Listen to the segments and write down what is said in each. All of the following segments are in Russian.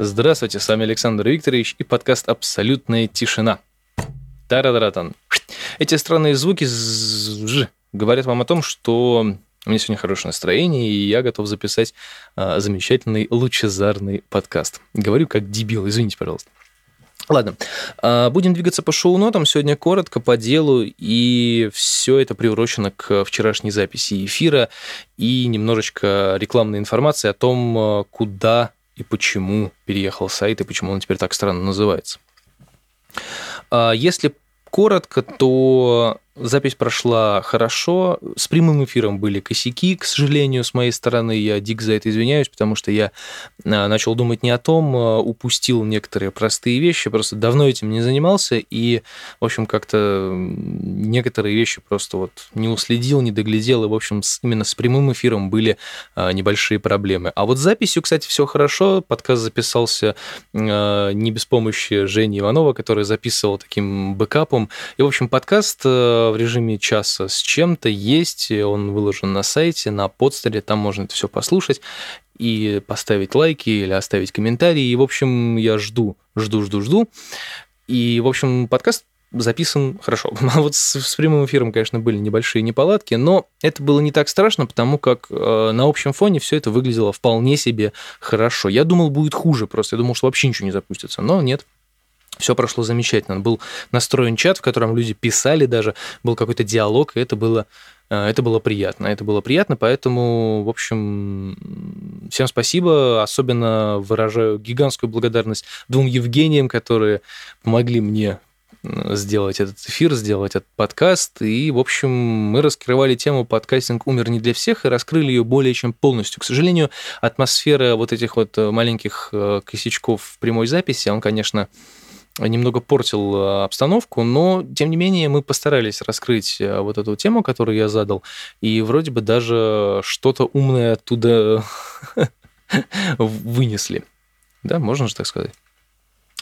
Здравствуйте, с вами Александр Викторович и подкаст «Абсолютная тишина». Тарадаратан. Эти странные звуки говорят вам о том, что у меня сегодня хорошее настроение, и я готов записать а, замечательный лучезарный подкаст. Говорю как дебил, извините, пожалуйста. Ладно, а, будем двигаться по шоу-нотам. Сегодня коротко, по делу, и все это приурочено к вчерашней записи эфира и немножечко рекламной информации о том, а, куда и почему переехал сайт, и почему он теперь так странно называется. А если коротко, то Запись прошла хорошо. С прямым эфиром были косяки, к сожалению, с моей стороны. Я дико за это извиняюсь, потому что я а, начал думать не о том, а, упустил некоторые простые вещи, просто давно этим не занимался, и, в общем, как-то некоторые вещи просто вот не уследил, не доглядел, и, в общем, именно с прямым эфиром были а, небольшие проблемы. А вот с записью, кстати, все хорошо. Подкаст записался не без помощи Жени Иванова, который записывал таким бэкапом. И, в общем, подкаст в режиме часа с чем-то есть, он выложен на сайте, на подстере, там можно это все послушать и поставить лайки или оставить комментарии. И, в общем, я жду, жду, жду, жду. И, в общем, подкаст записан хорошо. А вот с, с прямым эфиром, конечно, были небольшие неполадки, но это было не так страшно, потому как э, на общем фоне все это выглядело вполне себе хорошо. Я думал, будет хуже просто. Я думал, что вообще ничего не запустится, но нет, все прошло замечательно. Был настроен чат, в котором люди писали даже, был какой-то диалог, и это было, э, это было приятно. Это было приятно, поэтому, в общем, всем спасибо. Особенно выражаю гигантскую благодарность двум Евгениям, которые помогли мне сделать этот эфир, сделать этот подкаст. И, в общем, мы раскрывали тему «Подкастинг умер не для всех» и раскрыли ее более чем полностью. К сожалению, атмосфера вот этих вот маленьких э, косячков в прямой записи, он, конечно, немного портил э, обстановку, но, тем не менее, мы постарались раскрыть э, вот эту тему, которую я задал, и вроде бы даже что-то умное оттуда вынесли. Да, можно же так сказать.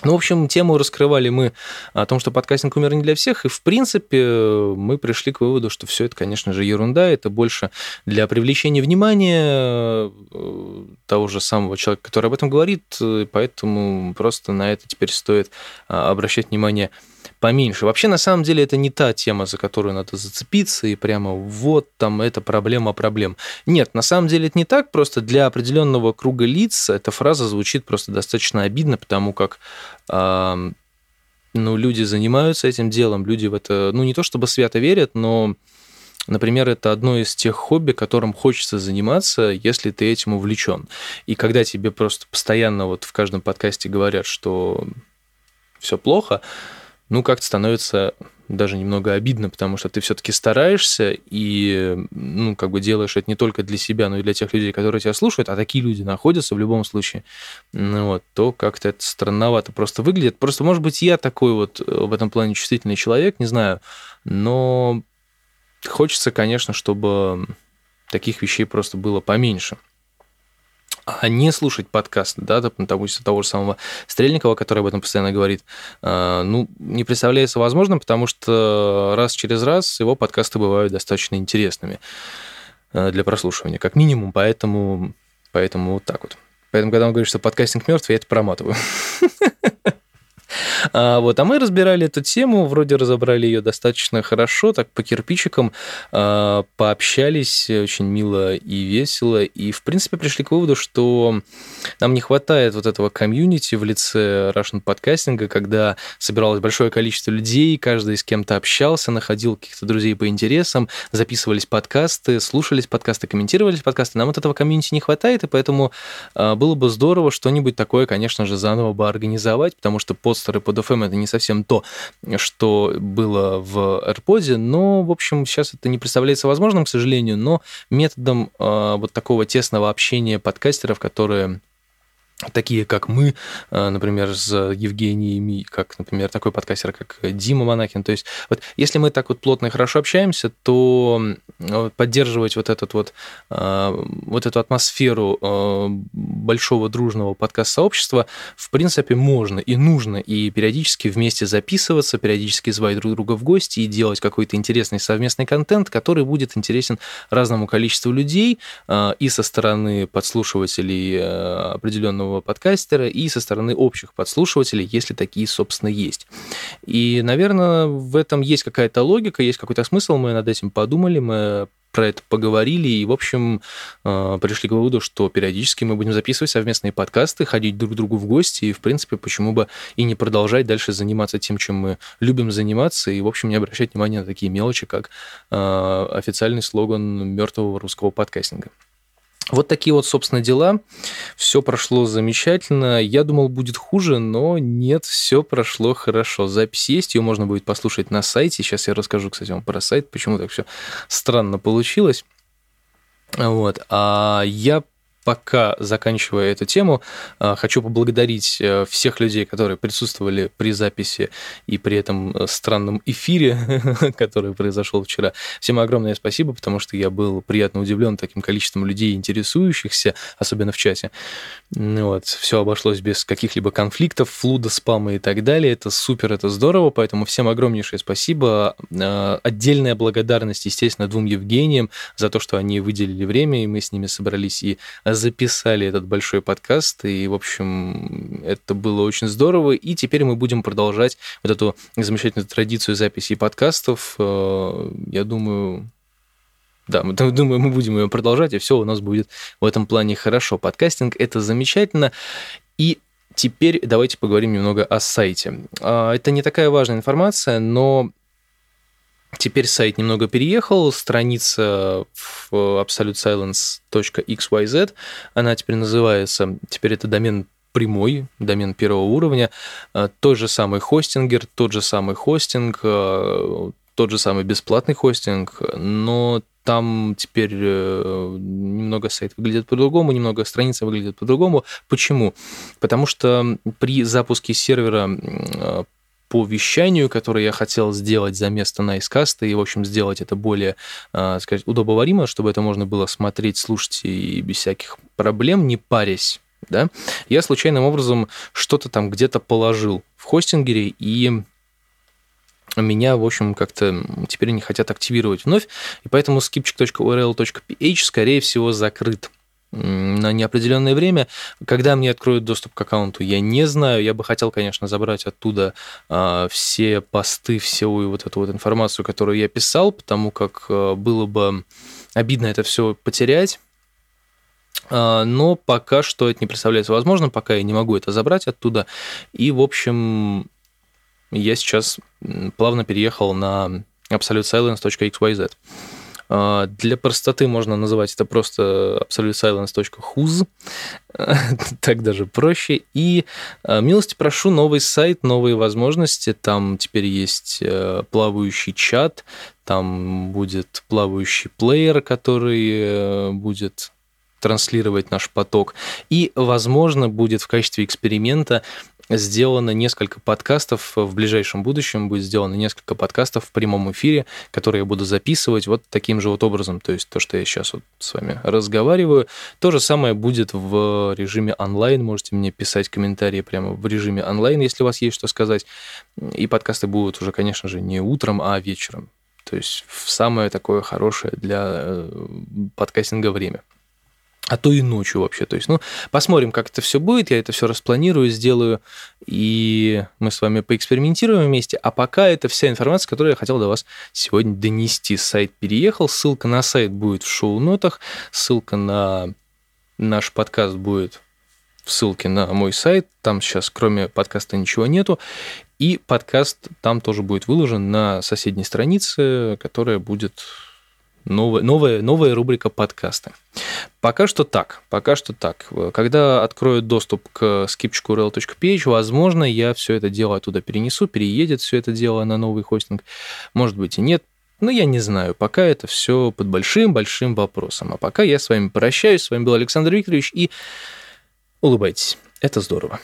Ну, в общем, тему раскрывали мы о том, что подкастинг умер не для всех, и, в принципе, мы пришли к выводу, что все это, конечно же, ерунда, это больше для привлечения внимания э, того же самого человека, который об этом говорит, поэтому просто на это теперь стоит а, обращать внимание поменьше. Вообще, на самом деле, это не та тема, за которую надо зацепиться, и прямо вот там это проблема проблем. Нет, на самом деле это не так, просто для определенного круга лиц эта фраза звучит просто достаточно обидно, потому как э, ну, люди занимаются этим делом, люди в это, ну, не то чтобы свято верят, но Например, это одно из тех хобби, которым хочется заниматься, если ты этим увлечен. И когда тебе просто постоянно вот в каждом подкасте говорят, что все плохо, ну, как-то становится даже немного обидно, потому что ты все-таки стараешься и, ну, как бы делаешь это не только для себя, но и для тех людей, которые тебя слушают, а такие люди находятся в любом случае, ну, вот, то как-то это странновато просто выглядит. Просто, может быть, я такой вот э, в этом плане чувствительный человек, не знаю, но хочется, конечно, чтобы таких вещей просто было поменьше а не слушать подкаст, да, допустим, того же самого Стрельникова, который об этом постоянно говорит, а, ну, не представляется возможным, потому что раз через раз его подкасты бывают достаточно интересными а, для прослушивания, как минимум, поэтому, поэтому вот так вот. Поэтому, когда он говорит, что подкастинг мертв, я это проматываю. А, вот, а мы разбирали эту тему, вроде разобрали ее достаточно хорошо, так по кирпичикам, а, пообщались очень мило и весело, и, в принципе, пришли к выводу, что нам не хватает вот этого комьюнити в лице Russian подкастинга, когда собиралось большое количество людей, каждый с кем-то общался, находил каких-то друзей по интересам, записывались подкасты, слушались подкасты, комментировались подкасты. Нам вот этого комьюнити не хватает, и поэтому а, было бы здорово что-нибудь такое, конечно же, заново бы организовать, потому что постеры под FM это не совсем то, что было в AirPods, но, в общем, сейчас это не представляется возможным, к сожалению, но методом э, вот такого тесного общения подкастеров, которые такие как мы, э, например, с Евгением, как, например, такой подкастер, как Дима Монахин. То есть вот если мы так вот плотно и хорошо общаемся, то поддерживать вот, этот вот, э, вот эту атмосферу э, большого дружного подкаст-сообщества в принципе можно и нужно, и периодически вместе записываться, периодически звать друг друга в гости и делать какой-то интересный совместный контент, который будет интересен разному количеству людей и со стороны подслушивателей определенного опытного подкастера и со стороны общих подслушивателей, если такие, собственно, есть. И, наверное, в этом есть какая-то логика, есть какой-то смысл, мы над этим подумали, мы про это поговорили и, в общем, э, пришли к выводу, что периодически мы будем записывать совместные подкасты, ходить друг к другу в гости, и, в принципе, почему бы и не продолжать дальше заниматься тем, чем мы любим заниматься, и, в общем, не обращать внимания на такие мелочи, как э, официальный слоган мертвого русского подкастинга. Вот такие вот, собственно, дела. Все прошло замечательно. Я думал, будет хуже, но нет, все прошло хорошо. Запись есть, ее можно будет послушать на сайте. Сейчас я расскажу, кстати, вам про сайт, почему так все странно получилось. Вот. А я пока заканчивая эту тему, а, хочу поблагодарить э, всех людей, которые присутствовали при записи и при этом э, странном эфире, который произошел вчера. Всем огромное спасибо, потому что я был приятно удивлен таким количеством людей, интересующихся, особенно в чате. Вот. Все обошлось без каких-либо конфликтов, флуда, спама и так далее. Это супер, это здорово, поэтому всем огромнейшее спасибо. Отдельная благодарность, естественно, двум Евгениям за то, что они выделили время, и мы с ними собрались и записали этот большой подкаст, и, в общем, это было очень здорово, и теперь мы будем продолжать вот эту замечательную традицию записи подкастов. Э, я думаю, да, мы, думаю, мы будем ее продолжать, и все у нас будет в этом плане хорошо. Подкастинг – это замечательно, и Теперь давайте поговорим немного о сайте. А, это не такая важная информация, но Теперь сайт немного переехал, страница в absolutesilence.xyz, она теперь называется, теперь это домен прямой, домен первого уровня, э, тот же самый хостингер, тот же самый хостинг, э, тот же самый бесплатный хостинг, но там теперь э, немного сайт выглядит по-другому, немного страница выглядит по-другому. Почему? Потому что при запуске сервера по вещанию, которое я хотел сделать за место Найскаста, и, в общем, сделать это более, а, сказать, удобоваримо, чтобы это можно было смотреть, слушать и без всяких проблем, не парясь, да, я случайным образом что-то там где-то положил в хостингере, и меня, в общем, как-то теперь не хотят активировать вновь, и поэтому skipчик.url.ph, скорее всего, закрыт на неопределенное время. Когда мне откроют доступ к аккаунту, я не знаю. Я бы хотел, конечно, забрать оттуда а, все посты, всю вот эту вот информацию, которую я писал, потому как а, было бы обидно это все потерять. А, но пока что это не представляется возможным, пока я не могу это забрать оттуда. И, в общем, я сейчас плавно переехал на absolutesilence.xyz. А, для простоты можно называть это просто absolutesilence.whos, так даже проще. И а, милости прошу, новый сайт, новые возможности. Там теперь есть э, плавающий чат, там будет плавающий плеер, который э, будет транслировать наш поток. И, возможно, будет в качестве эксперимента сделано несколько подкастов в ближайшем будущем, будет сделано несколько подкастов в прямом эфире, которые я буду записывать вот таким же вот образом. То есть то, что я сейчас вот с вами разговариваю, то же самое будет в режиме онлайн. Можете мне писать комментарии прямо в режиме онлайн, если у вас есть что сказать. И подкасты будут уже, конечно же, не утром, а вечером. То есть в самое такое хорошее для э, подкастинга время а то и ночью вообще. То есть, ну, посмотрим, как это все будет, я это все распланирую, сделаю, и мы с вами поэкспериментируем вместе. А пока это вся информация, которую я хотел до вас сегодня донести. Сайт переехал, ссылка на сайт будет в шоу-нотах, ссылка на наш подкаст будет в ссылке на мой сайт. Там сейчас кроме подкаста ничего нету. И подкаст там тоже будет выложен на соседней странице, которая будет новая, новая, новая рубрика подкасты. Пока что так, пока что так. Когда откроют доступ к скипчику rel.ph, возможно, я все это дело оттуда перенесу, переедет все это дело на новый хостинг. Может быть и нет, но я не знаю, пока это все под большим-большим вопросом. А пока я с вами прощаюсь. С вами был Александр Викторович и улыбайтесь. Это здорово.